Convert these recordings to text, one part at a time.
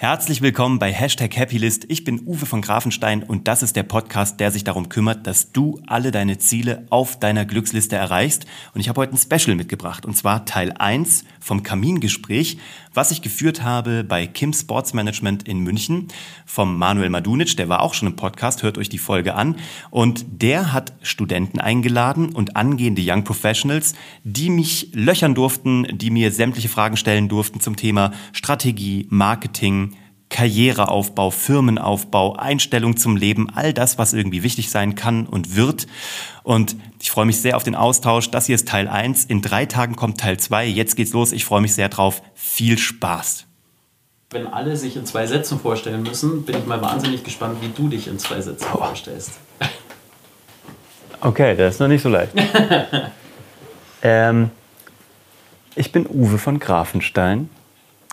Herzlich willkommen bei Hashtag Happylist. Ich bin Uwe von Grafenstein und das ist der Podcast, der sich darum kümmert, dass du alle deine Ziele auf deiner Glücksliste erreichst. Und ich habe heute ein Special mitgebracht und zwar Teil 1 vom Kamingespräch, was ich geführt habe bei Kim Sports Management in München vom Manuel Madunic, der war auch schon im Podcast, hört euch die Folge an. Und der hat Studenten eingeladen und angehende Young Professionals, die mich löchern durften, die mir sämtliche Fragen stellen durften zum Thema Strategie, Marketing, Karriereaufbau, Firmenaufbau, Einstellung zum Leben, all das, was irgendwie wichtig sein kann und wird. Und ich freue mich sehr auf den Austausch. Das hier ist Teil 1. In drei Tagen kommt Teil 2. Jetzt geht's los. Ich freue mich sehr drauf. Viel Spaß. Wenn alle sich in zwei Sätzen vorstellen müssen, bin ich mal wahnsinnig gespannt, wie du dich in zwei Sätzen oh. vorstellst. Okay, das ist noch nicht so leicht. ähm, ich bin Uwe von Grafenstein.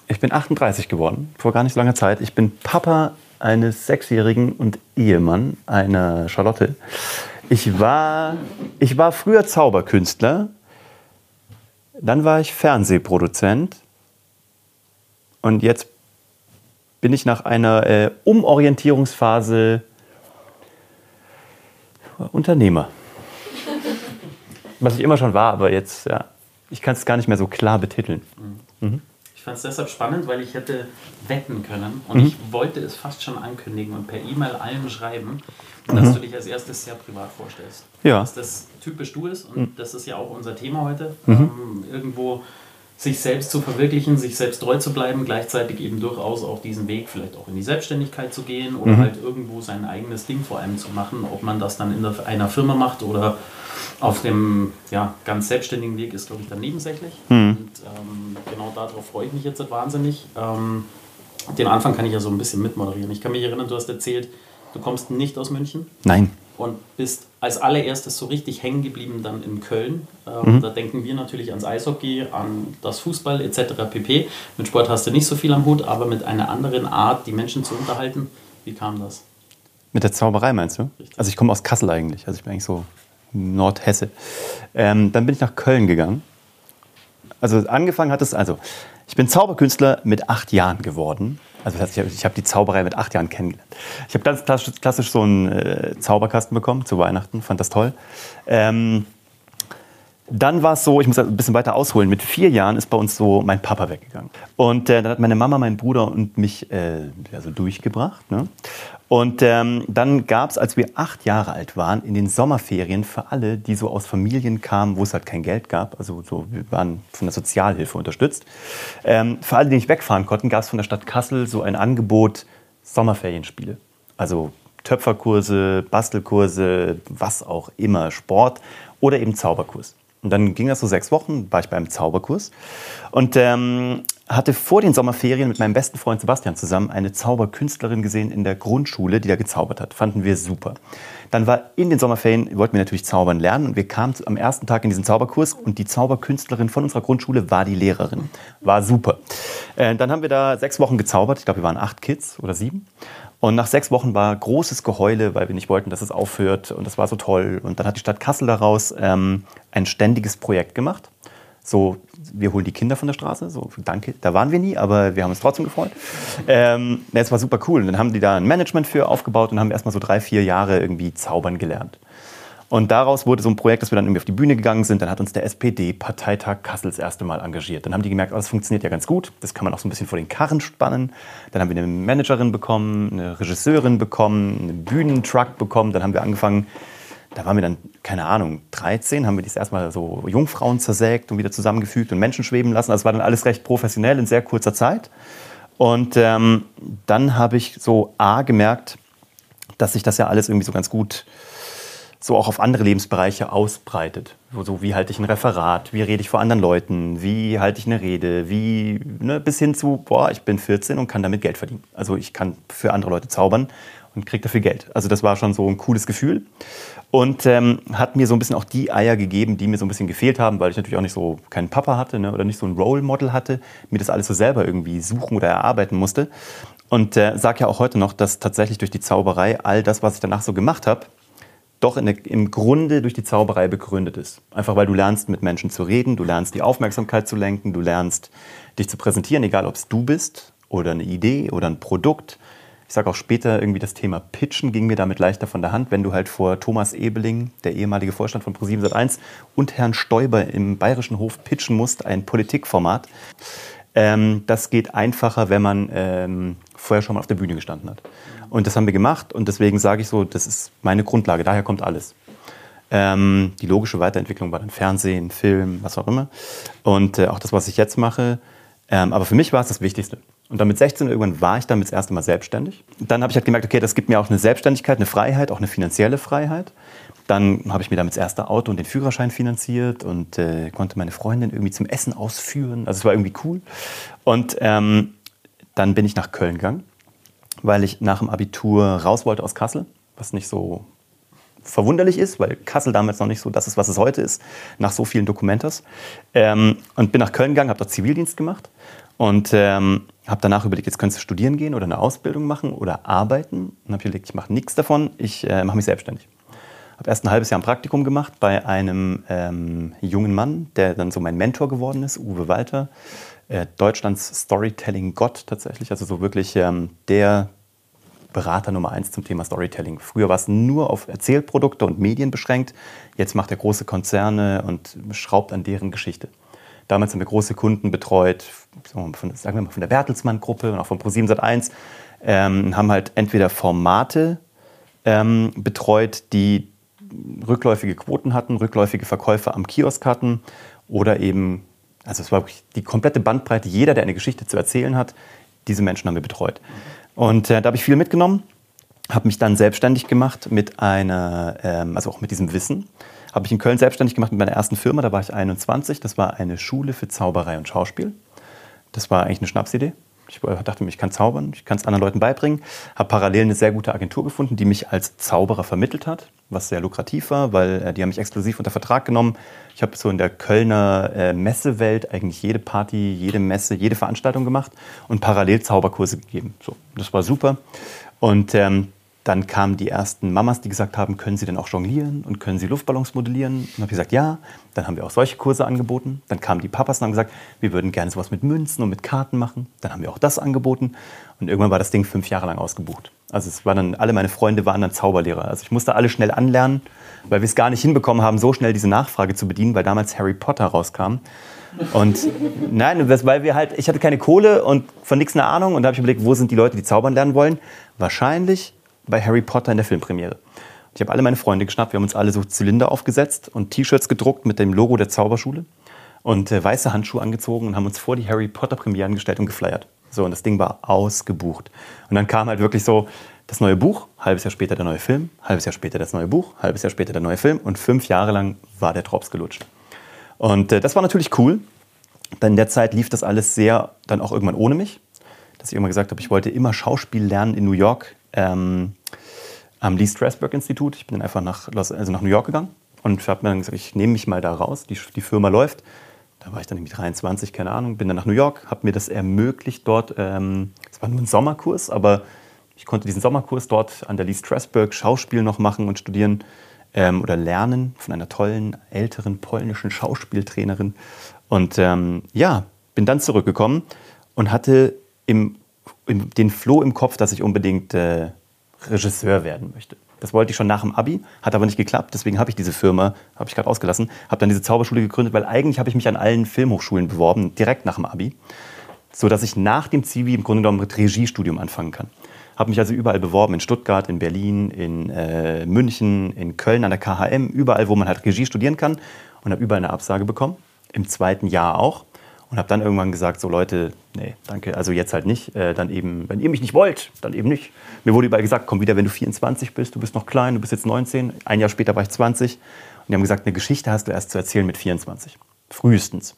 Ich bin 38 geworden, vor gar nicht so langer Zeit. Ich bin Papa eines Sechsjährigen und Ehemann einer Charlotte. Ich war, ich war früher Zauberkünstler, dann war ich Fernsehproduzent und jetzt bin ich nach einer äh, Umorientierungsphase Unternehmer. Was ich immer schon war, aber jetzt, ja, ich kann es gar nicht mehr so klar betiteln. Mhm fand es deshalb spannend, weil ich hätte wetten können und mhm. ich wollte es fast schon ankündigen und per E-Mail allen schreiben, dass mhm. du dich als erstes sehr privat vorstellst. Ja. Dass das typisch du ist und mhm. das ist ja auch unser Thema heute. Mhm. Ähm, irgendwo sich selbst zu verwirklichen, sich selbst treu zu bleiben, gleichzeitig eben durchaus auch diesen Weg vielleicht auch in die Selbstständigkeit zu gehen oder mhm. halt irgendwo sein eigenes Ding vor allem zu machen, ob man das dann in einer Firma macht oder auf dem ja, ganz selbstständigen Weg ist, glaube ich, dann nebensächlich. Mhm. Und ähm, genau darauf freue ich mich jetzt wahnsinnig. Ähm, den Anfang kann ich ja so ein bisschen mitmoderieren. Ich kann mich erinnern, du hast erzählt, du kommst nicht aus München. Nein. Und bist als allererstes so richtig hängen geblieben dann in Köln. Ähm, mhm. Da denken wir natürlich ans Eishockey, an das Fußball etc. pp. Mit Sport hast du nicht so viel am Hut, aber mit einer anderen Art, die Menschen zu unterhalten. Wie kam das? Mit der Zauberei meinst du? Richtig. Also ich komme aus Kassel eigentlich. Also ich bin eigentlich so Nordhesse. Ähm, dann bin ich nach Köln gegangen. Also angefangen hat es, also ich bin Zauberkünstler mit acht Jahren geworden. Also ich habe die Zauberei mit acht Jahren kennengelernt. Ich habe ganz klassisch, klassisch so einen äh, Zauberkasten bekommen zu Weihnachten, fand das toll. Ähm, dann war es so, ich muss ein bisschen weiter ausholen, mit vier Jahren ist bei uns so mein Papa weggegangen. Und äh, dann hat meine Mama, mein Bruder und mich äh, also durchgebracht. Ne? Und ähm, dann gab es, als wir acht Jahre alt waren, in den Sommerferien für alle, die so aus Familien kamen, wo es halt kein Geld gab, also so, wir waren von der Sozialhilfe unterstützt, ähm, für alle, die nicht wegfahren konnten, gab es von der Stadt Kassel so ein Angebot Sommerferienspiele. Also Töpferkurse, Bastelkurse, was auch immer, Sport oder eben Zauberkurs. Und dann ging das so sechs Wochen, war ich beim Zauberkurs und ähm, hatte vor den Sommerferien mit meinem besten Freund Sebastian zusammen eine Zauberkünstlerin gesehen in der Grundschule, die da gezaubert hat. Fanden wir super. Dann war in den Sommerferien, wollten wir natürlich zaubern lernen und wir kamen am ersten Tag in diesen Zauberkurs und die Zauberkünstlerin von unserer Grundschule war die Lehrerin. War super. Äh, dann haben wir da sechs Wochen gezaubert. Ich glaube, wir waren acht Kids oder sieben. Und nach sechs Wochen war großes Geheule, weil wir nicht wollten, dass es aufhört. Und das war so toll. Und dann hat die Stadt Kassel daraus ähm, ein ständiges Projekt gemacht. So, wir holen die Kinder von der Straße. So, danke. Da waren wir nie, aber wir haben uns trotzdem gefreut. Ähm, das war super cool. Und dann haben die da ein Management für aufgebaut und haben erstmal so drei, vier Jahre irgendwie zaubern gelernt. Und daraus wurde so ein Projekt, dass wir dann irgendwie auf die Bühne gegangen sind. Dann hat uns der SPD-Parteitag Kassel das erste Mal engagiert. Dann haben die gemerkt, oh, das funktioniert ja ganz gut. Das kann man auch so ein bisschen vor den Karren spannen. Dann haben wir eine Managerin bekommen, eine Regisseurin bekommen, einen Bühnentruck bekommen. Dann haben wir angefangen, da waren wir dann, keine Ahnung, 13, haben wir das erstmal so Jungfrauen zersägt und wieder zusammengefügt und Menschen schweben lassen. Das war dann alles recht professionell in sehr kurzer Zeit. Und ähm, dann habe ich so A gemerkt, dass sich das ja alles irgendwie so ganz gut so auch auf andere Lebensbereiche ausbreitet. So wie halte ich ein Referat, wie rede ich vor anderen Leuten, wie halte ich eine Rede, wie ne, bis hin zu, boah, ich bin 14 und kann damit Geld verdienen. Also ich kann für andere Leute zaubern und kriege dafür Geld. Also das war schon so ein cooles Gefühl und ähm, hat mir so ein bisschen auch die Eier gegeben, die mir so ein bisschen gefehlt haben, weil ich natürlich auch nicht so keinen Papa hatte ne, oder nicht so ein Role Model hatte, mir das alles so selber irgendwie suchen oder erarbeiten musste. Und äh, sage ja auch heute noch, dass tatsächlich durch die Zauberei all das, was ich danach so gemacht habe, doch in, im Grunde durch die Zauberei begründet ist. Einfach weil du lernst, mit Menschen zu reden, du lernst die Aufmerksamkeit zu lenken, du lernst dich zu präsentieren, egal ob es du bist oder eine Idee oder ein Produkt. Ich sage auch später irgendwie das Thema Pitchen ging mir damit leichter von der Hand, wenn du halt vor Thomas Ebeling, der ehemalige Vorstand von Pro701 und Herrn Stoiber im Bayerischen Hof pitchen musst, ein Politikformat. Ähm, das geht einfacher, wenn man ähm, vorher schon mal auf der Bühne gestanden hat. Und das haben wir gemacht und deswegen sage ich so, das ist meine Grundlage, daher kommt alles. Ähm, die logische Weiterentwicklung war dann Fernsehen, Film, was auch immer. Und äh, auch das, was ich jetzt mache. Ähm, aber für mich war es das Wichtigste. Und dann mit 16 irgendwann war ich dann das erste Mal selbstständig. Dann habe ich halt gemerkt, okay, das gibt mir auch eine Selbstständigkeit, eine Freiheit, auch eine finanzielle Freiheit. Dann habe ich mir damit das erste Auto und den Führerschein finanziert und äh, konnte meine Freundin irgendwie zum Essen ausführen. Also es war irgendwie cool. Und ähm, dann bin ich nach Köln gegangen, weil ich nach dem Abitur raus wollte aus Kassel, was nicht so verwunderlich ist, weil Kassel damals noch nicht so das ist, was es heute ist, nach so vielen Dokumentas. Ähm, und bin nach Köln gegangen, habe dort Zivildienst gemacht und ähm, habe danach überlegt, jetzt könntest du studieren gehen oder eine Ausbildung machen oder arbeiten. Und habe überlegt, ich mache nichts davon, ich äh, mache mich selbstständig. Habe erst ein halbes Jahr ein Praktikum gemacht bei einem ähm, jungen Mann, der dann so mein Mentor geworden ist, Uwe Walter. Äh, Deutschlands Storytelling-Gott tatsächlich, also so wirklich ähm, der Berater Nummer eins zum Thema Storytelling. Früher war es nur auf Erzählprodukte und Medien beschränkt. Jetzt macht er große Konzerne und schraubt an deren Geschichte. Damals haben wir große Kunden betreut, von, sagen wir mal von der Bertelsmann-Gruppe und auch von Pro7 Sat1, ähm, haben halt entweder Formate ähm, betreut, die rückläufige Quoten hatten, rückläufige Verkäufe am Kiosk hatten oder eben, also es war wirklich die komplette Bandbreite, jeder, der eine Geschichte zu erzählen hat, diese Menschen haben wir betreut. Und äh, da habe ich viel mitgenommen, habe mich dann selbstständig gemacht mit einer, ähm, also auch mit diesem Wissen. Habe ich in Köln selbstständig gemacht mit meiner ersten Firma, da war ich 21. Das war eine Schule für Zauberei und Schauspiel. Das war eigentlich eine Schnapsidee. Ich dachte mir, ich kann zaubern, ich kann es anderen Leuten beibringen. Habe parallel eine sehr gute Agentur gefunden, die mich als Zauberer vermittelt hat, was sehr lukrativ war, weil äh, die haben mich exklusiv unter Vertrag genommen. Ich habe so in der Kölner äh, Messewelt eigentlich jede Party, jede Messe, jede Veranstaltung gemacht und parallel Zauberkurse gegeben. So, das war super. Und ähm, dann kamen die ersten Mamas, die gesagt haben, können Sie denn auch jonglieren und können Sie Luftballons modellieren? Und habe gesagt, ja. Dann haben wir auch solche Kurse angeboten. Dann kamen die Papas und haben gesagt, wir würden gerne sowas mit Münzen und mit Karten machen. Dann haben wir auch das angeboten. Und irgendwann war das Ding fünf Jahre lang ausgebucht. Also es waren dann, alle meine Freunde waren dann Zauberlehrer. Also ich musste alle schnell anlernen, weil wir es gar nicht hinbekommen haben, so schnell diese Nachfrage zu bedienen, weil damals Harry Potter rauskam. Und nein, weil wir halt, ich hatte keine Kohle und von nichts eine Ahnung. Und da habe ich überlegt, wo sind die Leute, die zaubern lernen wollen? Wahrscheinlich bei Harry Potter in der Filmpremiere. Ich habe alle meine Freunde geschnappt, wir haben uns alle so Zylinder aufgesetzt und T-Shirts gedruckt mit dem Logo der Zauberschule und äh, weiße Handschuhe angezogen und haben uns vor die Harry Potter Premieren gestellt und geflyert. So, und das Ding war ausgebucht. Und dann kam halt wirklich so das neue Buch, halbes Jahr später der neue Film, halbes Jahr später das neue Buch, halbes Jahr später der neue Film und fünf Jahre lang war der Drops gelutscht. Und äh, das war natürlich cool. Denn in der Zeit lief das alles sehr dann auch irgendwann ohne mich. Dass ich immer gesagt habe, ich wollte immer Schauspiel lernen in New York ähm, am Lee Strasberg Institut. Ich bin dann einfach nach, Los, also nach New York gegangen und habe mir dann gesagt, ich nehme mich mal da raus, die, die Firma läuft. Da war ich dann irgendwie 23, keine Ahnung, bin dann nach New York, habe mir das ermöglicht dort. Ähm, es ähm, war nur ein Sommerkurs, aber ich konnte diesen Sommerkurs dort an der Lee Strasberg Schauspiel noch machen und studieren ähm, oder lernen von einer tollen, älteren polnischen Schauspieltrainerin. Und ähm, ja, bin dann zurückgekommen und hatte im den Floh im Kopf, dass ich unbedingt äh, Regisseur werden möchte. Das wollte ich schon nach dem Abi, hat aber nicht geklappt. Deswegen habe ich diese Firma, habe ich gerade ausgelassen, habe dann diese Zauberschule gegründet, weil eigentlich habe ich mich an allen Filmhochschulen beworben, direkt nach dem Abi, so dass ich nach dem Zivi im Grunde genommen mit Regiestudium anfangen kann. Habe mich also überall beworben, in Stuttgart, in Berlin, in äh, München, in Köln an der KHM, überall, wo man halt Regie studieren kann und habe überall eine Absage bekommen. Im zweiten Jahr auch und habe dann irgendwann gesagt, so Leute, nee, danke, also jetzt halt nicht. Äh, dann eben, wenn ihr mich nicht wollt, dann eben nicht. Mir wurde überall gesagt, komm wieder, wenn du 24 bist, du bist noch klein, du bist jetzt 19. Ein Jahr später war ich 20. Und die haben gesagt, eine Geschichte hast du erst zu erzählen mit 24. Frühestens.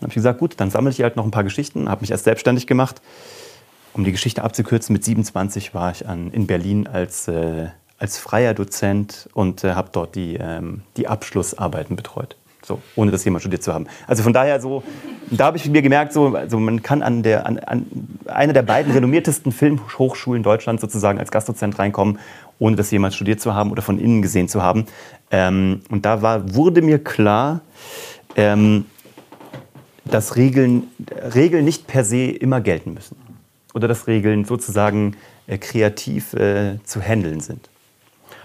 Dann habe ich gesagt, gut, dann sammle ich halt noch ein paar Geschichten, habe mich erst selbstständig gemacht. Um die Geschichte abzukürzen, mit 27 war ich an, in Berlin als, äh, als freier Dozent und äh, habe dort die, ähm, die Abschlussarbeiten betreut. So, ohne das jemand studiert zu haben. Also von daher so, da habe ich mir gemerkt, so, also man kann an, der, an, an einer der beiden renommiertesten Filmhochschulen Deutschlands sozusagen als Gastdozent reinkommen, ohne das jemand studiert zu haben oder von innen gesehen zu haben. Ähm, und da war, wurde mir klar, ähm, dass Regeln, Regeln nicht per se immer gelten müssen. oder dass Regeln sozusagen äh, kreativ äh, zu handeln sind.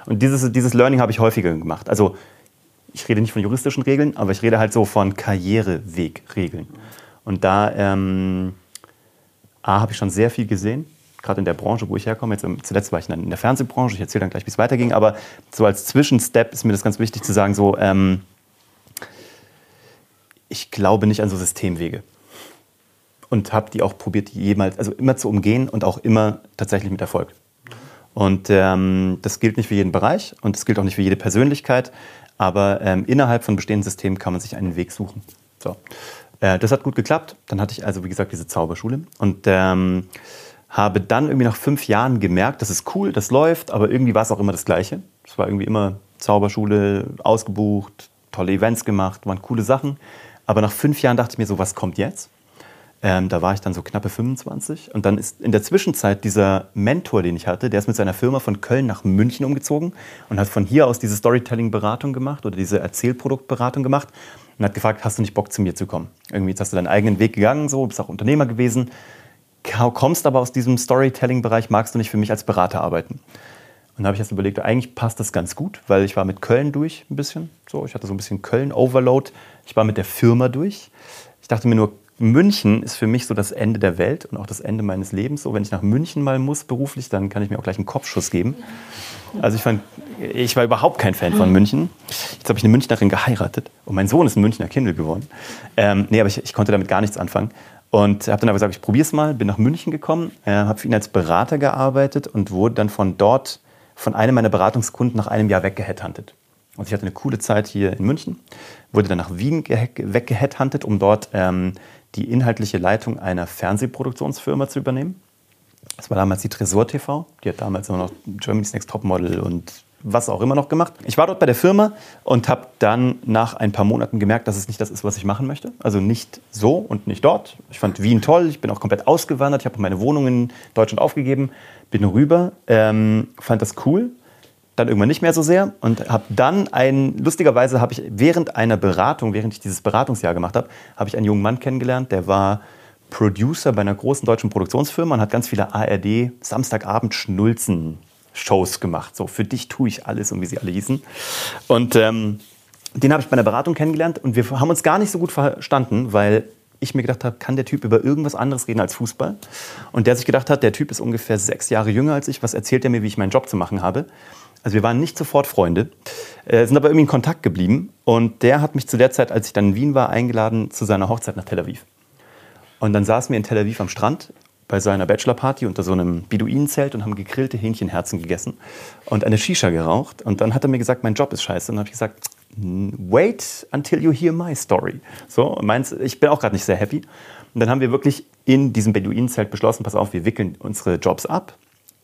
Und dieses, dieses Learning habe ich häufiger gemacht. Also ich rede nicht von juristischen Regeln, aber ich rede halt so von Karrierewegregeln. Und da ähm, A, habe ich schon sehr viel gesehen, gerade in der Branche, wo ich herkomme. Jetzt, ähm, zuletzt war ich in der Fernsehbranche, ich erzähle dann gleich, wie es weiterging. Aber so als Zwischenstep ist mir das ganz wichtig zu sagen, so, ähm, ich glaube nicht an so Systemwege. Und habe die auch probiert, jemals, also immer zu umgehen und auch immer tatsächlich mit Erfolg. Und ähm, das gilt nicht für jeden Bereich und das gilt auch nicht für jede Persönlichkeit. Aber ähm, innerhalb von bestehenden Systemen kann man sich einen Weg suchen. So. Äh, das hat gut geklappt. Dann hatte ich also, wie gesagt, diese Zauberschule und ähm, habe dann irgendwie nach fünf Jahren gemerkt, das ist cool, das läuft, aber irgendwie war es auch immer das Gleiche. Es war irgendwie immer Zauberschule, ausgebucht, tolle Events gemacht, waren coole Sachen. Aber nach fünf Jahren dachte ich mir so, was kommt jetzt? Ähm, da war ich dann so knappe 25. Und dann ist in der Zwischenzeit dieser Mentor, den ich hatte, der ist mit seiner Firma von Köln nach München umgezogen und hat von hier aus diese Storytelling-Beratung gemacht oder diese Erzählproduktberatung gemacht und hat gefragt, hast du nicht Bock zu mir zu kommen? Irgendwie jetzt hast du deinen eigenen Weg gegangen, so, bist auch Unternehmer gewesen, kommst aber aus diesem Storytelling-Bereich, magst du nicht für mich als Berater arbeiten? Und da habe ich jetzt überlegt, eigentlich passt das ganz gut, weil ich war mit Köln durch ein bisschen. So, ich hatte so ein bisschen Köln-Overload. Ich war mit der Firma durch. Ich dachte mir nur, München ist für mich so das Ende der Welt und auch das Ende meines Lebens. So, wenn ich nach München mal muss beruflich, dann kann ich mir auch gleich einen Kopfschuss geben. Also ich fand, ich war überhaupt kein Fan von München. Jetzt habe ich eine Münchnerin geheiratet und mein Sohn ist ein Münchner Kindle geworden. Ähm, nee, aber ich, ich, konnte damit gar nichts anfangen. Und habe dann aber gesagt, ich probiere es mal, bin nach München gekommen, äh, habe für ihn als Berater gearbeitet und wurde dann von dort, von einem meiner Beratungskunden nach einem Jahr weggeheadhuntet. Und ich hatte eine coole Zeit hier in München, wurde dann nach Wien weggeheadhuntet, um dort ähm, die inhaltliche Leitung einer Fernsehproduktionsfirma zu übernehmen. Das war damals die Tresor TV. Die hat damals immer noch Germany's Next Topmodel und was auch immer noch gemacht. Ich war dort bei der Firma und habe dann nach ein paar Monaten gemerkt, dass es nicht das ist, was ich machen möchte. Also nicht so und nicht dort. Ich fand Wien toll. Ich bin auch komplett ausgewandert. Ich habe meine Wohnung in Deutschland aufgegeben, bin rüber, ähm, fand das cool, dann irgendwann nicht mehr so sehr und habe dann ein, lustigerweise habe ich während einer Beratung, während ich dieses Beratungsjahr gemacht habe, habe ich einen jungen Mann kennengelernt, der war Producer bei einer großen deutschen Produktionsfirma und hat ganz viele ARD Samstagabend Schnulzen Shows gemacht. So, für dich tue ich alles und wie sie alle hießen. Und ähm, den habe ich bei einer Beratung kennengelernt und wir haben uns gar nicht so gut verstanden, weil ich mir gedacht habe, kann der Typ über irgendwas anderes reden als Fußball? Und der sich gedacht hat, der Typ ist ungefähr sechs Jahre jünger als ich, was erzählt er mir, wie ich meinen Job zu machen habe? Also wir waren nicht sofort Freunde, äh, sind aber irgendwie in Kontakt geblieben. Und der hat mich zu der Zeit, als ich dann in Wien war, eingeladen zu seiner Hochzeit nach Tel Aviv. Und dann saßen wir in Tel Aviv am Strand bei seiner Bachelorparty unter so einem Beduinenzelt und haben gegrillte Hähnchenherzen gegessen und eine Shisha geraucht. Und dann hat er mir gesagt, mein Job ist scheiße. Und dann habe ich gesagt, wait until you hear my story. So, meins, ich bin auch gerade nicht sehr happy. Und dann haben wir wirklich in diesem Beduinenzelt beschlossen, pass auf, wir wickeln unsere Jobs ab,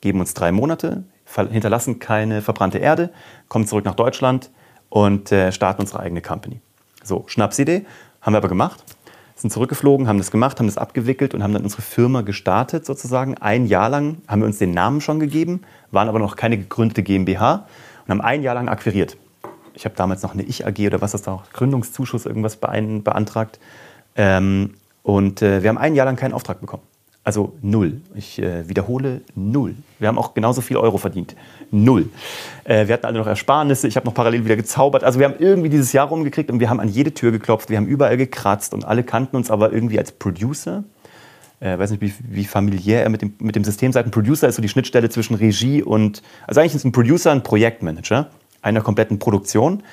geben uns drei Monate, hinterlassen keine verbrannte Erde, kommen zurück nach Deutschland und äh, starten unsere eigene Company. So, Schnapsidee, haben wir aber gemacht. Sind zurückgeflogen, haben das gemacht, haben das abgewickelt und haben dann unsere Firma gestartet sozusagen. Ein Jahr lang haben wir uns den Namen schon gegeben, waren aber noch keine gegründete GmbH und haben ein Jahr lang akquiriert. Ich habe damals noch eine Ich-AG oder was das da auch, Gründungszuschuss irgendwas beantragt. Ähm, und äh, wir haben ein Jahr lang keinen Auftrag bekommen. Also null. Ich äh, wiederhole null. Wir haben auch genauso viel Euro verdient. Null. Äh, wir hatten alle noch Ersparnisse. Ich habe noch parallel wieder gezaubert. Also wir haben irgendwie dieses Jahr rumgekriegt und wir haben an jede Tür geklopft. Wir haben überall gekratzt und alle kannten uns aber irgendwie als Producer. Äh, weiß nicht, wie, wie, familiär er mit dem, mit dem System seid. Ein Producer ist so die Schnittstelle zwischen Regie und. Also eigentlich ist ein Producer ein Projektmanager einer kompletten Produktion,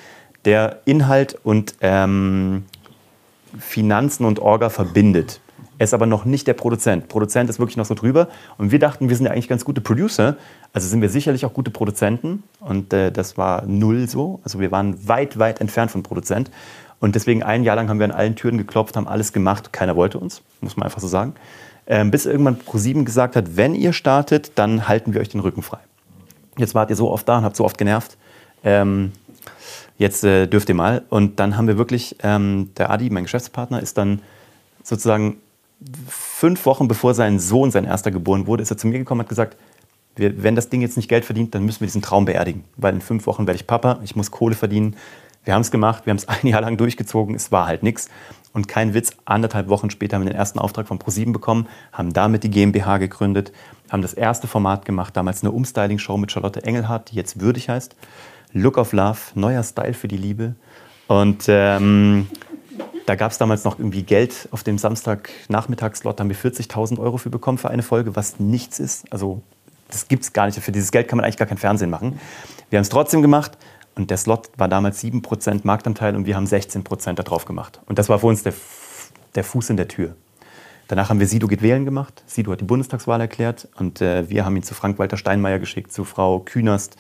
der Inhalt und ähm, Finanzen und Orga verbindet. Er ist aber noch nicht der Produzent. Produzent ist wirklich noch so drüber. Und wir dachten, wir sind ja eigentlich ganz gute Producer. Also sind wir sicherlich auch gute Produzenten. Und äh, das war null so. Also wir waren weit, weit entfernt von Produzent. Und deswegen ein Jahr lang haben wir an allen Türen geklopft, haben alles gemacht. Keiner wollte uns, muss man einfach so sagen. Ähm, bis irgendwann ProSieben gesagt hat, wenn ihr startet, dann halten wir euch den Rücken frei. Jetzt wart ihr so oft da und habt so oft genervt. Ähm, jetzt äh, dürft ihr mal. Und dann haben wir wirklich, ähm, der Adi, mein Geschäftspartner, ist dann sozusagen fünf Wochen bevor sein Sohn, sein erster geboren wurde, ist er zu mir gekommen und hat gesagt, wenn das Ding jetzt nicht Geld verdient, dann müssen wir diesen Traum beerdigen. Weil in fünf Wochen werde ich Papa, ich muss Kohle verdienen. Wir haben es gemacht, wir haben es ein Jahr lang durchgezogen, es war halt nichts. Und kein Witz, anderthalb Wochen später haben wir den ersten Auftrag von ProSieben bekommen, haben damit die GmbH gegründet, haben das erste Format gemacht, damals eine Umstyling-Show mit Charlotte Engelhardt, die jetzt würdig heißt. Look of Love, neuer Style für die Liebe. Und ähm, da gab es damals noch irgendwie Geld auf dem Samstagnachmittagslot, haben wir 40.000 Euro für bekommen für eine Folge, was nichts ist. Also das gibt es gar nicht. Für dieses Geld kann man eigentlich gar kein Fernsehen machen. Wir haben es trotzdem gemacht und der Slot war damals 7% Marktanteil und wir haben 16% da drauf gemacht. Und das war für uns der, der Fuß in der Tür. Danach haben wir Sido geht wählen gemacht. Sido hat die Bundestagswahl erklärt und äh, wir haben ihn zu Frank-Walter Steinmeier geschickt, zu Frau Künast.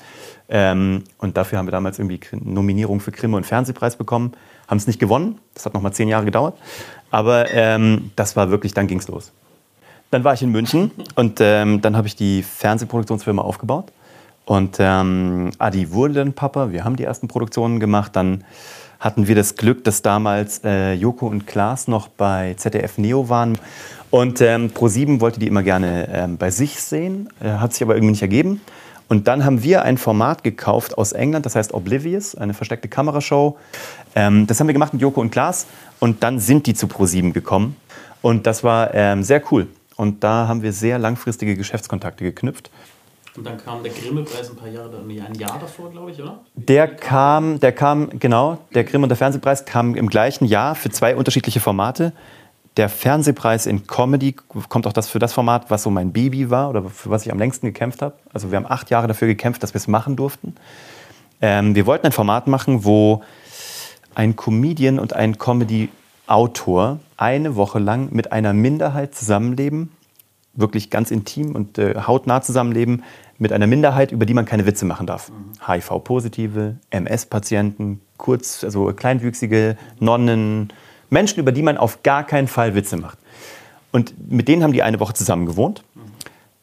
Ähm, und dafür haben wir damals irgendwie Nominierung für Grimme und Fernsehpreis bekommen. Haben es nicht gewonnen, das hat noch mal zehn Jahre gedauert. Aber ähm, das war wirklich, dann ging es los. Dann war ich in München und ähm, dann habe ich die Fernsehproduktionsfirma aufgebaut. Und ähm, Adi wurde dann Papa, wir haben die ersten Produktionen gemacht. Dann hatten wir das Glück, dass damals äh, Joko und Klaas noch bei ZDF Neo waren. Und ähm, Pro7 wollte die immer gerne ähm, bei sich sehen, äh, hat sich aber irgendwie nicht ergeben. Und dann haben wir ein Format gekauft aus England, das heißt Oblivious, eine versteckte Kamerashow. Ähm, das haben wir gemacht mit Joko und Klaas und dann sind die zu Pro7 gekommen. Und das war ähm, sehr cool. Und da haben wir sehr langfristige Geschäftskontakte geknüpft. Und dann kam der Grimme-Preis ein paar Jahre, ein Jahr davor, glaube ich, oder? Der kam, der kam, genau, der Grimme und der Fernsehpreis kamen im gleichen Jahr für zwei unterschiedliche Formate. Der Fernsehpreis in Comedy kommt auch das für das Format, was so mein Baby war oder für was ich am längsten gekämpft habe. Also wir haben acht Jahre dafür gekämpft, dass wir es machen durften. Ähm, wir wollten ein Format machen, wo ein Comedian und ein Comedy-Autor eine Woche lang mit einer Minderheit zusammenleben wirklich ganz intim und äh, hautnah zusammenleben mit einer Minderheit, über die man keine Witze machen darf. Mhm. HIV-Positive, MS-Patienten, kurz, also kleinwüchsige Nonnen, Menschen, über die man auf gar keinen Fall Witze macht. Und mit denen haben die eine Woche zusammen gewohnt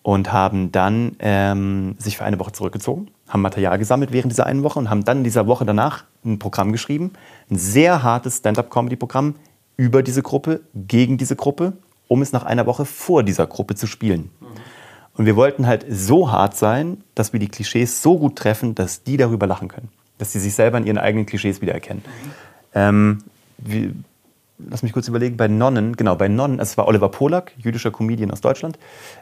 und haben dann ähm, sich für eine Woche zurückgezogen, haben Material gesammelt während dieser einen Woche und haben dann in dieser Woche danach ein Programm geschrieben, ein sehr hartes Stand-up-Comedy-Programm über diese Gruppe, gegen diese Gruppe um es nach einer Woche vor dieser Gruppe zu spielen. Mhm. Und wir wollten halt so hart sein, dass wir die Klischees so gut treffen, dass die darüber lachen können. Dass sie sich selber in ihren eigenen Klischees wiedererkennen. Mhm. Ähm, wie, lass mich kurz überlegen, bei Nonnen, genau, bei Nonnen, es war Oliver Polak, jüdischer Comedian aus Deutschland,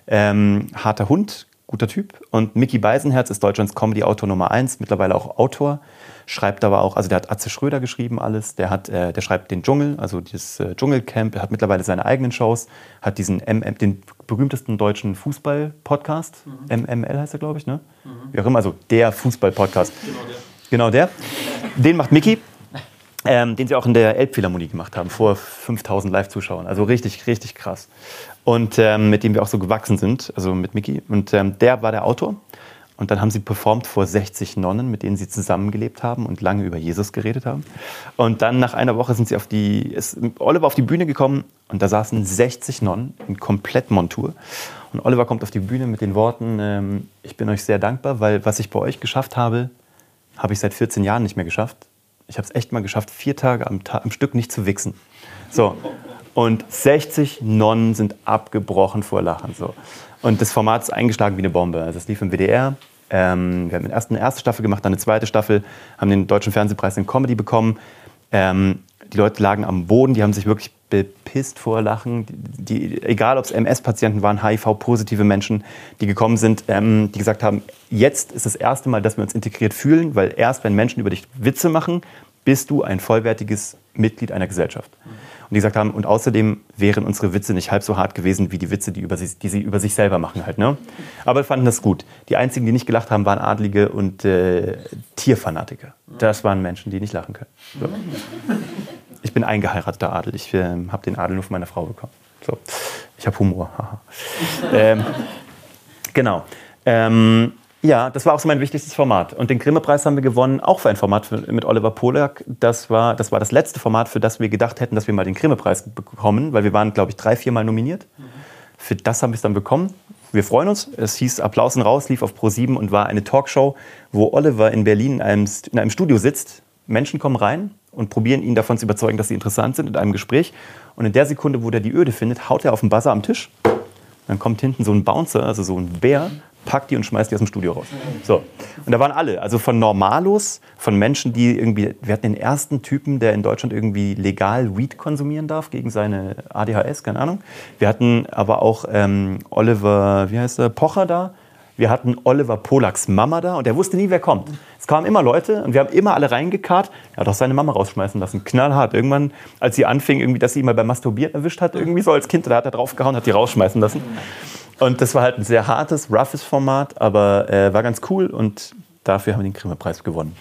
ähm, harter Hund, guter Typ. Und Mickey Beisenherz ist Deutschlands Comedy-Autor Nummer eins, mittlerweile auch Autor schreibt aber auch, also der hat Atze Schröder geschrieben alles, der, hat, äh, der schreibt den Dschungel, also das äh, Dschungelcamp, er hat mittlerweile seine eigenen Shows, hat diesen MM, den berühmtesten deutschen Fußball-Podcast, mhm. MML heißt er, glaube ich, ne? Mhm. Wie auch immer, also der Fußball-Podcast. Genau der. Genau der. Den macht Mickey. Ähm, den sie auch in der Elbphilharmonie gemacht haben, vor 5000 Live-Zuschauern. Also richtig, richtig krass. Und ähm, mit dem wir auch so gewachsen sind, also mit Mickey. Und ähm, der war der Autor. Und dann haben sie performt vor 60 Nonnen, mit denen sie zusammengelebt haben und lange über Jesus geredet haben. Und dann nach einer Woche sind sie auf die, ist Oliver auf die Bühne gekommen und da saßen 60 Nonnen in Komplettmontur. Und Oliver kommt auf die Bühne mit den Worten, ähm, ich bin euch sehr dankbar, weil was ich bei euch geschafft habe, habe ich seit 14 Jahren nicht mehr geschafft. Ich habe es echt mal geschafft, vier Tage am, Ta am Stück nicht zu wichsen. So. Und 60 Nonnen sind abgebrochen vor Lachen. So. Und das Format ist eingeschlagen wie eine Bombe. Also es lief im WDR. Ähm, wir haben erst eine erste Staffel gemacht, dann eine zweite Staffel, haben den Deutschen Fernsehpreis in Comedy bekommen. Ähm, die Leute lagen am Boden, die haben sich wirklich bepisst vor Lachen. Die, egal, ob es MS-Patienten waren, HIV-positive Menschen, die gekommen sind, ähm, die gesagt haben, jetzt ist das erste Mal, dass wir uns integriert fühlen, weil erst wenn Menschen über dich Witze machen, bist du ein vollwertiges Mitglied einer Gesellschaft. Und die gesagt haben, und außerdem wären unsere Witze nicht halb so hart gewesen wie die Witze, die, über sie, die sie über sich selber machen halt. Ne? Aber fanden das gut. Die einzigen, die nicht gelacht haben, waren Adlige und äh, Tierfanatiker. Das waren Menschen, die nicht lachen können. So. Ich bin eingeheirateter Adel. Ich äh, habe den Adel nur von meiner Frau bekommen. So. Ich habe Humor. ähm, genau. Ähm, ja, das war auch so mein wichtigstes Format. Und den Grimme-Preis haben wir gewonnen, auch für ein Format mit Oliver Polak. Das war, das war das letzte Format, für das wir gedacht hätten, dass wir mal den Grimme-Preis bekommen, weil wir waren, glaube ich, drei, viermal nominiert. Mhm. Für das haben wir es dann bekommen. Wir freuen uns. Es hieß Applausen raus, lief auf Pro7 und war eine Talkshow, wo Oliver in Berlin in einem, in einem Studio sitzt. Menschen kommen rein und probieren ihn davon zu überzeugen, dass sie interessant sind in einem Gespräch. Und in der Sekunde, wo der die Öde findet, haut er auf den Buzzer am Tisch. Dann kommt hinten so ein Bouncer, also so ein Bär, pack die und schmeiß die aus dem Studio raus. So. Und da waren alle, also von Normalos, von Menschen, die irgendwie, wir hatten den ersten Typen, der in Deutschland irgendwie legal Weed konsumieren darf gegen seine ADHS, keine Ahnung. Wir hatten aber auch ähm, Oliver, wie heißt er, Pocher da, wir hatten Oliver Polaks Mama da und er wusste nie, wer kommt. Es kamen immer Leute und wir haben immer alle reingekarrt. Er hat auch seine Mama rausschmeißen lassen. Knallhart. Irgendwann, als sie anfing, irgendwie, dass sie ihn mal beim Masturbieren erwischt hat, irgendwie so als Kind, da hat er draufgehauen, hat die rausschmeißen lassen. Und das war halt ein sehr hartes, roughes Format, aber äh, war ganz cool und dafür haben wir den Grimme-Preis gewonnen.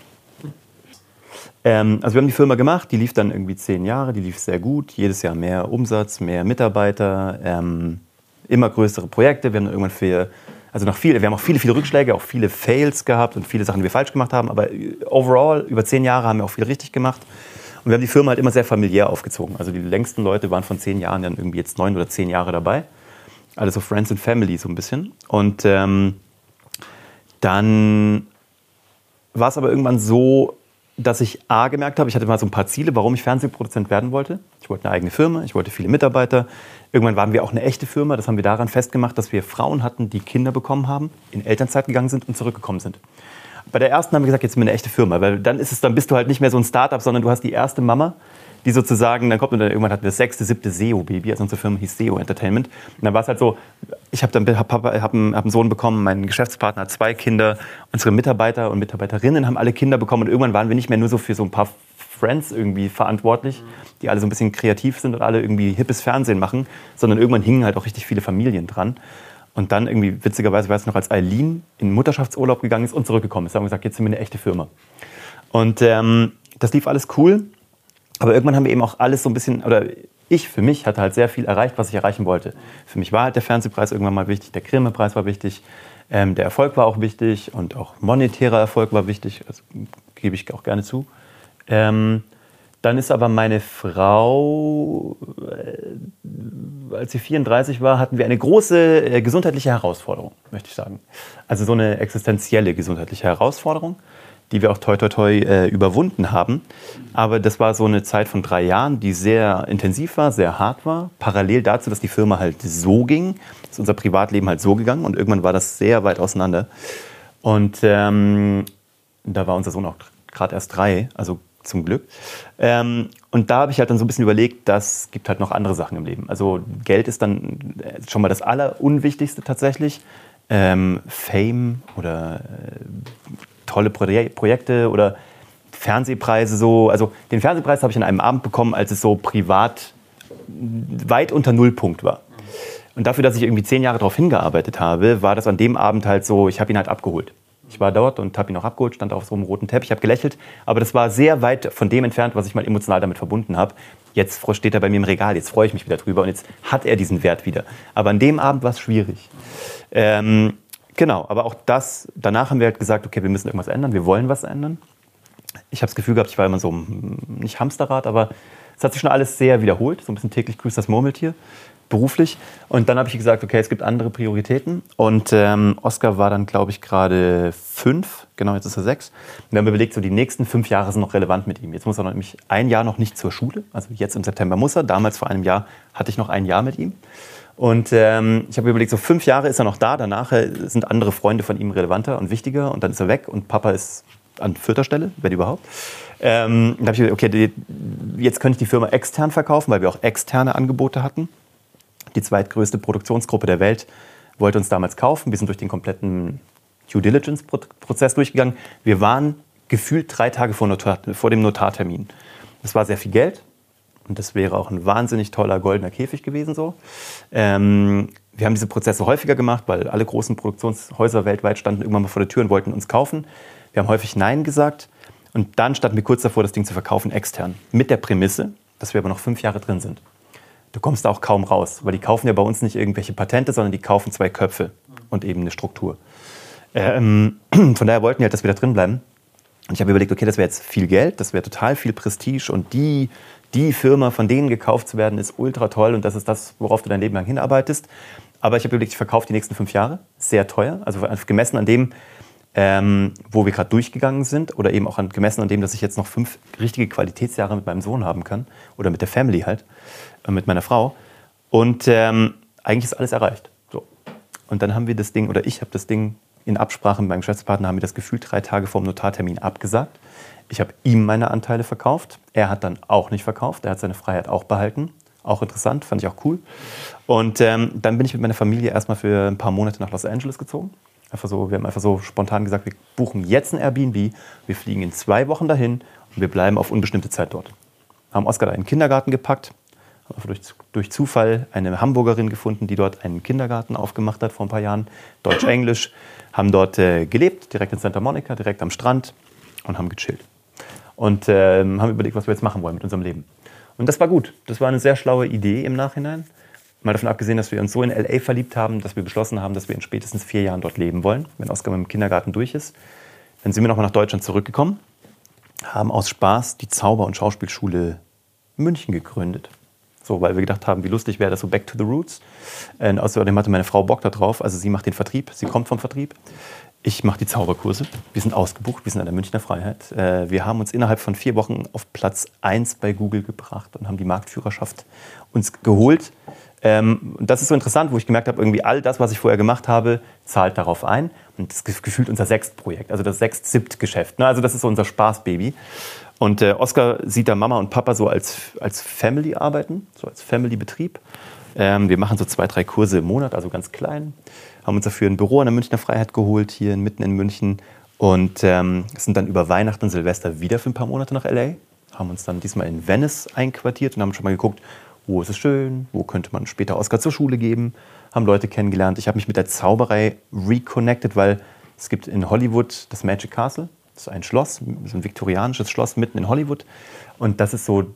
Ähm, also wir haben die Firma gemacht, die lief dann irgendwie zehn Jahre, die lief sehr gut, jedes Jahr mehr Umsatz, mehr Mitarbeiter, ähm, immer größere Projekte. Wir haben irgendwann für also noch viele, wir haben auch viele, viele Rückschläge, auch viele Fails gehabt und viele Sachen, die wir falsch gemacht haben. Aber overall, über zehn Jahre haben wir auch viel richtig gemacht. Und wir haben die Firma halt immer sehr familiär aufgezogen. Also die längsten Leute waren von zehn Jahren dann irgendwie jetzt neun oder zehn Jahre dabei. Alles so Friends and Family so ein bisschen. Und ähm, dann war es aber irgendwann so, dass ich A gemerkt habe, ich hatte mal so ein paar Ziele, warum ich Fernsehproduzent werden wollte. Ich wollte eine eigene Firma, ich wollte viele Mitarbeiter, Irgendwann waren wir auch eine echte Firma. Das haben wir daran festgemacht, dass wir Frauen hatten, die Kinder bekommen haben, in Elternzeit gegangen sind und zurückgekommen sind. Bei der ersten haben wir gesagt, jetzt sind wir eine echte Firma, weil dann ist es, dann bist du halt nicht mehr so ein Startup, sondern du hast die erste Mama, die sozusagen, dann kommt und dann irgendwann hatten wir das sechste, siebte SEO-Baby, also unsere Firma hieß SEO Entertainment. Und dann war es halt so, ich habe dann hab, hab, hab einen, hab einen Sohn bekommen, mein Geschäftspartner hat zwei Kinder, unsere Mitarbeiter und Mitarbeiterinnen haben alle Kinder bekommen und irgendwann waren wir nicht mehr nur so für so ein paar Friends irgendwie verantwortlich, die alle so ein bisschen kreativ sind und alle irgendwie hippes Fernsehen machen, sondern irgendwann hingen halt auch richtig viele Familien dran. Und dann irgendwie, witzigerweise, weiß noch, als Eileen in Mutterschaftsurlaub gegangen ist und zurückgekommen ist, haben wir gesagt, jetzt sind wir eine echte Firma. Und ähm, das lief alles cool. Aber irgendwann haben wir eben auch alles so ein bisschen, oder ich für mich hatte halt sehr viel erreicht, was ich erreichen wollte. Für mich war halt der Fernsehpreis irgendwann mal wichtig, der Grimme-Preis war wichtig, ähm, der Erfolg war auch wichtig und auch monetärer Erfolg war wichtig, das gebe ich auch gerne zu. Ähm, dann ist aber meine Frau, äh, als sie 34 war, hatten wir eine große äh, gesundheitliche Herausforderung, möchte ich sagen. Also so eine existenzielle gesundheitliche Herausforderung, die wir auch toi toi toi äh, überwunden haben. Aber das war so eine Zeit von drei Jahren, die sehr intensiv war, sehr hart war. Parallel dazu, dass die Firma halt so ging, ist unser Privatleben halt so gegangen und irgendwann war das sehr weit auseinander. Und ähm, da war unser Sohn auch gerade erst drei, also zum Glück. Ähm, und da habe ich halt dann so ein bisschen überlegt, das gibt halt noch andere Sachen im Leben. Also Geld ist dann äh, schon mal das Allerunwichtigste tatsächlich. Ähm, Fame oder äh, tolle Pro Projekte oder Fernsehpreise so. Also den Fernsehpreis habe ich an einem Abend bekommen, als es so privat weit unter Nullpunkt war. Und dafür, dass ich irgendwie zehn Jahre darauf hingearbeitet habe, war das an dem Abend halt so, ich habe ihn halt abgeholt. Ich war dort und habe ihn auch abgeholt, stand auf so einem roten Teppich, habe gelächelt. Aber das war sehr weit von dem entfernt, was ich mal emotional damit verbunden habe. Jetzt steht er bei mir im Regal, jetzt freue ich mich wieder drüber und jetzt hat er diesen Wert wieder. Aber an dem Abend war es schwierig. Ähm, genau, aber auch das, danach haben wir halt gesagt, okay, wir müssen irgendwas ändern, wir wollen was ändern. Ich habe das Gefühl gehabt, ich war immer so, nicht Hamsterrad, aber es hat sich schon alles sehr wiederholt, so ein bisschen täglich grüßt das Murmeltier beruflich. Und dann habe ich gesagt, okay, es gibt andere Prioritäten. Und ähm, Oscar war dann, glaube ich, gerade fünf. Genau, jetzt ist er sechs. Und wir haben überlegt, so die nächsten fünf Jahre sind noch relevant mit ihm. Jetzt muss er nämlich ein Jahr noch nicht zur Schule. Also jetzt im September muss er. Damals vor einem Jahr hatte ich noch ein Jahr mit ihm. Und ähm, ich habe überlegt, so fünf Jahre ist er noch da. Danach äh, sind andere Freunde von ihm relevanter und wichtiger. Und dann ist er weg und Papa ist an vierter Stelle, wenn überhaupt. Ähm, dann habe ich gesagt, okay, jetzt könnte ich die Firma extern verkaufen, weil wir auch externe Angebote hatten die zweitgrößte Produktionsgruppe der Welt, wollte uns damals kaufen. Wir sind durch den kompletten Due Diligence-Prozess durchgegangen. Wir waren gefühlt drei Tage vor, Notar, vor dem Notartermin. Das war sehr viel Geld und das wäre auch ein wahnsinnig toller goldener Käfig gewesen. So. Ähm, wir haben diese Prozesse häufiger gemacht, weil alle großen Produktionshäuser weltweit standen irgendwann mal vor der Tür und wollten uns kaufen. Wir haben häufig Nein gesagt und dann standen wir kurz davor, das Ding zu verkaufen extern. Mit der Prämisse, dass wir aber noch fünf Jahre drin sind du kommst da auch kaum raus, weil die kaufen ja bei uns nicht irgendwelche Patente, sondern die kaufen zwei Köpfe und eben eine Struktur. Ähm, von daher wollten wir halt, dass wir da drin bleiben. Und ich habe überlegt, okay, das wäre jetzt viel Geld, das wäre total viel Prestige und die, die Firma von denen gekauft zu werden, ist ultra toll und das ist das, worauf du dein Leben lang hinarbeitest. Aber ich habe überlegt, ich verkaufe die nächsten fünf Jahre, sehr teuer, also gemessen an dem, ähm, wo wir gerade durchgegangen sind oder eben auch an, gemessen an dem, dass ich jetzt noch fünf richtige Qualitätsjahre mit meinem Sohn haben kann oder mit der Family halt. Äh, mit meiner Frau. Und ähm, eigentlich ist alles erreicht. So. Und dann haben wir das Ding, oder ich habe das Ding in Absprache mit meinem Geschäftspartner, haben wir das Gefühl drei Tage vor dem Notartermin abgesagt. Ich habe ihm meine Anteile verkauft. Er hat dann auch nicht verkauft. Er hat seine Freiheit auch behalten. Auch interessant, fand ich auch cool. Und ähm, dann bin ich mit meiner Familie erstmal für ein paar Monate nach Los Angeles gezogen. Einfach so, wir haben einfach so spontan gesagt, wir buchen jetzt ein Airbnb, wir fliegen in zwei Wochen dahin und wir bleiben auf unbestimmte Zeit dort. Haben Oskar da in den Kindergarten gepackt, haben durch, durch Zufall eine Hamburgerin gefunden, die dort einen Kindergarten aufgemacht hat vor ein paar Jahren, Deutsch-Englisch, haben dort äh, gelebt, direkt in Santa Monica, direkt am Strand und haben gechillt. Und äh, haben überlegt, was wir jetzt machen wollen mit unserem Leben. Und das war gut. Das war eine sehr schlaue Idee im Nachhinein. Mal davon abgesehen, dass wir uns so in LA verliebt haben, dass wir beschlossen haben, dass wir in spätestens vier Jahren dort leben wollen, wenn Oskar mit dem Kindergarten durch ist. Dann sind wir nochmal nach Deutschland zurückgekommen, haben aus Spaß die Zauber- und Schauspielschule München gegründet. So, weil wir gedacht haben, wie lustig wäre das so back to the roots. Und außerdem hatte meine Frau Bock darauf. Also sie macht den Vertrieb, sie kommt vom Vertrieb. Ich mache die Zauberkurse. Wir sind ausgebucht, wir sind an der Münchner Freiheit. Äh, wir haben uns innerhalb von vier Wochen auf Platz 1 bei Google gebracht und haben die Marktführerschaft uns geholt. Ähm, und das ist so interessant, wo ich gemerkt habe, irgendwie all das, was ich vorher gemacht habe, zahlt darauf ein. Und das ist gefühlt unser Sechstprojekt, also das Sechst-Siebt-Geschäft. Ne? Also das ist so unser Spaßbaby. Und äh, Oskar sieht da Mama und Papa so als, als Family arbeiten, so als Family-Betrieb. Ähm, wir machen so zwei, drei Kurse im Monat, also ganz klein haben uns dafür ein Büro an der Münchner Freiheit geholt, hier mitten in München. Und ähm, sind dann über Weihnachten und Silvester wieder für ein paar Monate nach LA. Haben uns dann diesmal in Venice einquartiert und haben schon mal geguckt, wo ist es schön, wo könnte man später Oscar zur Schule geben. Haben Leute kennengelernt. Ich habe mich mit der Zauberei reconnected, weil es gibt in Hollywood das Magic Castle. Das ist ein Schloss, so ein viktorianisches Schloss mitten in Hollywood. Und das ist so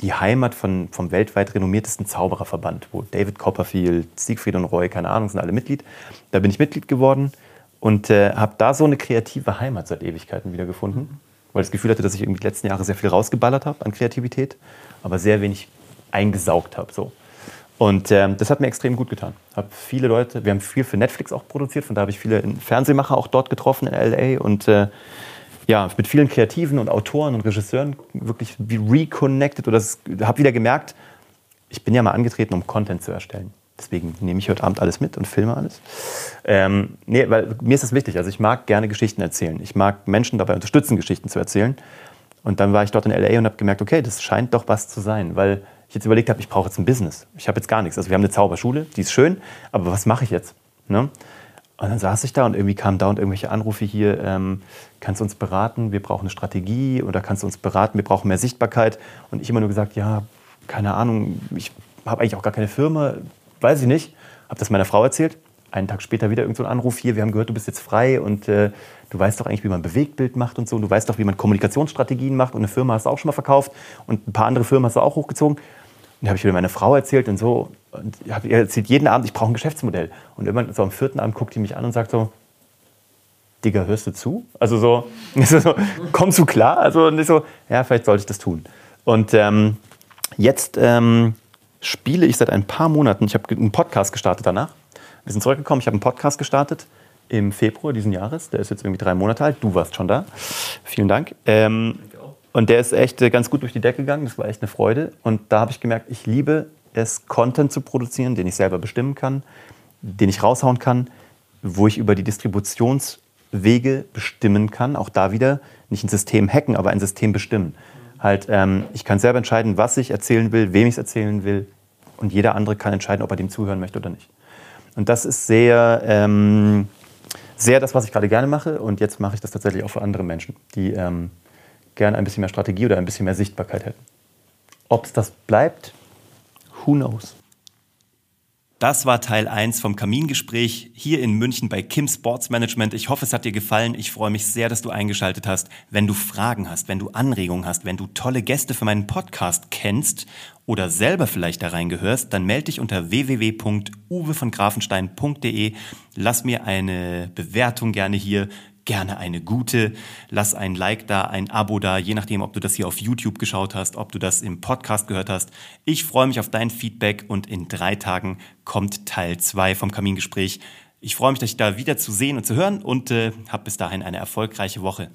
die Heimat von, vom weltweit renommiertesten Zaubererverband, wo David Copperfield, Siegfried und Roy, keine Ahnung, sind alle Mitglied. Da bin ich Mitglied geworden und äh, habe da so eine kreative Heimat seit Ewigkeiten wieder gefunden, weil ich das Gefühl hatte, dass ich irgendwie die letzten Jahre sehr viel rausgeballert habe an Kreativität, aber sehr wenig eingesaugt habe. So. Und ähm, das hat mir extrem gut getan. Hab viele Leute, wir haben viel für Netflix auch produziert, von da habe ich viele Fernsehmacher auch dort getroffen in LA und äh, ja, mit vielen Kreativen und Autoren und Regisseuren wirklich reconnected oder habe wieder gemerkt, ich bin ja mal angetreten, um Content zu erstellen. Deswegen nehme ich heute Abend alles mit und filme alles. Ähm, nee, weil mir ist das wichtig. Also ich mag gerne Geschichten erzählen. Ich mag Menschen dabei unterstützen, Geschichten zu erzählen. Und dann war ich dort in LA und habe gemerkt, okay, das scheint doch was zu sein, weil ich jetzt überlegt habe, ich brauche jetzt ein Business. Ich habe jetzt gar nichts. Also wir haben eine Zauberschule, die ist schön, aber was mache ich jetzt? Ne? Und dann saß ich da und irgendwie kamen dauernd irgendwelche Anrufe hier, ähm, kannst du uns beraten, wir brauchen eine Strategie oder kannst du uns beraten, wir brauchen mehr Sichtbarkeit. Und ich immer nur gesagt, ja, keine Ahnung, ich habe eigentlich auch gar keine Firma, weiß ich nicht. Habe das meiner Frau erzählt. Einen Tag später wieder irgendein so Anruf hier, wir haben gehört, du bist jetzt frei und äh, du weißt doch eigentlich, wie man Bewegtbild macht und so. Und du weißt doch, wie man Kommunikationsstrategien macht und eine Firma hast du auch schon mal verkauft und ein paar andere Firmen hast du auch hochgezogen. Und habe ich wieder meine Frau erzählt und so. Und habe ihr erzählt jeden Abend, ich brauche ein Geschäftsmodell. Und irgendwann so am vierten Abend guckt die mich an und sagt so, Digga, hörst du zu? Also so, so kommst du klar? Also und ich so, ja, vielleicht sollte ich das tun. Und ähm, jetzt ähm, spiele ich seit ein paar Monaten, ich habe einen Podcast gestartet danach. Wir sind zurückgekommen, ich habe einen Podcast gestartet im Februar diesen Jahres. Der ist jetzt irgendwie drei Monate alt. Du warst schon da. Vielen Dank. Ähm, und der ist echt äh, ganz gut durch die Decke gegangen. Das war echt eine Freude. Und da habe ich gemerkt, ich liebe es, Content zu produzieren, den ich selber bestimmen kann, den ich raushauen kann, wo ich über die Distributionswege bestimmen kann. Auch da wieder nicht ein System hacken, aber ein System bestimmen. Halt, ähm, ich kann selber entscheiden, was ich erzählen will, wem ich es erzählen will. Und jeder andere kann entscheiden, ob er dem zuhören möchte oder nicht. Und das ist sehr, ähm, sehr das, was ich gerade gerne mache. Und jetzt mache ich das tatsächlich auch für andere Menschen, die ähm, gerne ein bisschen mehr Strategie oder ein bisschen mehr Sichtbarkeit hätten. Ob es das bleibt, who knows? Das war Teil 1 vom Kamingespräch hier in München bei Kim Sports Management. Ich hoffe, es hat dir gefallen. Ich freue mich sehr, dass du eingeschaltet hast. Wenn du Fragen hast, wenn du Anregungen hast, wenn du tolle Gäste für meinen Podcast kennst oder selber vielleicht da reingehörst, dann melde dich unter www.uwevongrafenstein.de. Lass mir eine Bewertung gerne hier gerne eine gute. Lass ein Like da, ein Abo da, je nachdem, ob du das hier auf YouTube geschaut hast, ob du das im Podcast gehört hast. Ich freue mich auf dein Feedback und in drei Tagen kommt Teil zwei vom Kamingespräch. Ich freue mich, dich da wieder zu sehen und zu hören und äh, hab bis dahin eine erfolgreiche Woche.